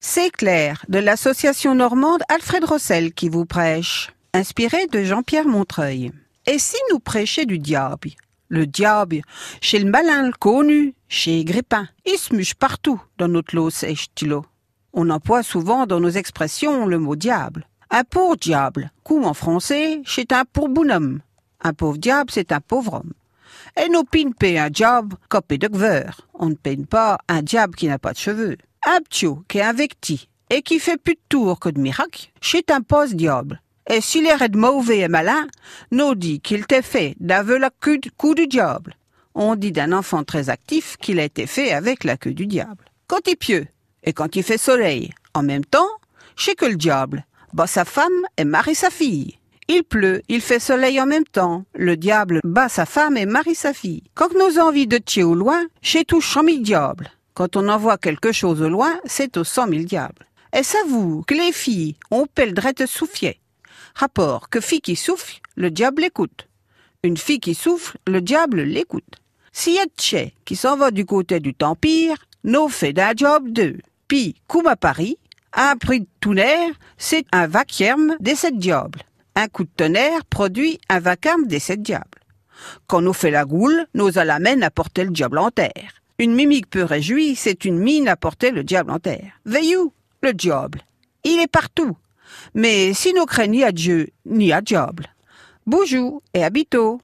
C'est Claire, de l'association normande Alfred Rossel qui vous prêche, inspiré de Jean-Pierre Montreuil. Et si nous prêchions du diable? Le diable, chez le malin le connu, chez Grippin, il se partout dans notre lot stylo. On emploie souvent dans nos expressions le mot diable. Un pauvre diable, coup en français, c'est un pour bonhomme. Un pauvre diable, c'est un pauvre homme. Et nos pines paient un diable copé de gveur. On ne peine pas un diable qui n'a pas de cheveux. Un ptio qui est un vecti et qui fait plus de tours que de miracles, c'est un poste diable. Et s'il est mauvais et malin, nous dit qu'il t'est fait d'aveu la queue du du diable. On dit d'un enfant très actif qu'il a été fait avec la queue du diable. Quand il pieux et quand il fait soleil, en même temps, c'est que le diable, bat sa femme et marie sa fille. Il pleut, il fait soleil en même temps. Le diable bat sa femme et marie sa fille. Quand nos envies de tuer au loin, chez tout cent mille diables. Quand on envoie quelque chose au loin, c'est aux cent mille diables. Et vous que les filles ont pelle drette souffler. Rapport que fille qui souffle, le diable l'écoute. Une fille qui souffle, le diable l'écoute. S'il y a de qui s'en va du côté du Tempire, nos fait d'un job deux. Puis, comme à Paris, un prix de tonnerre, c'est un vacarme des sept diables. Un coup de tonnerre produit un vacarme des sept diables. Quand nous fait la goule, nos alamènes apportaient le diable en terre. Une mimique peu réjouie, c'est une mine à porter le diable en terre. Veillou, le diable. Il est partout. Mais si nous craignons ni à Dieu, ni à diable. Bonjour et habito.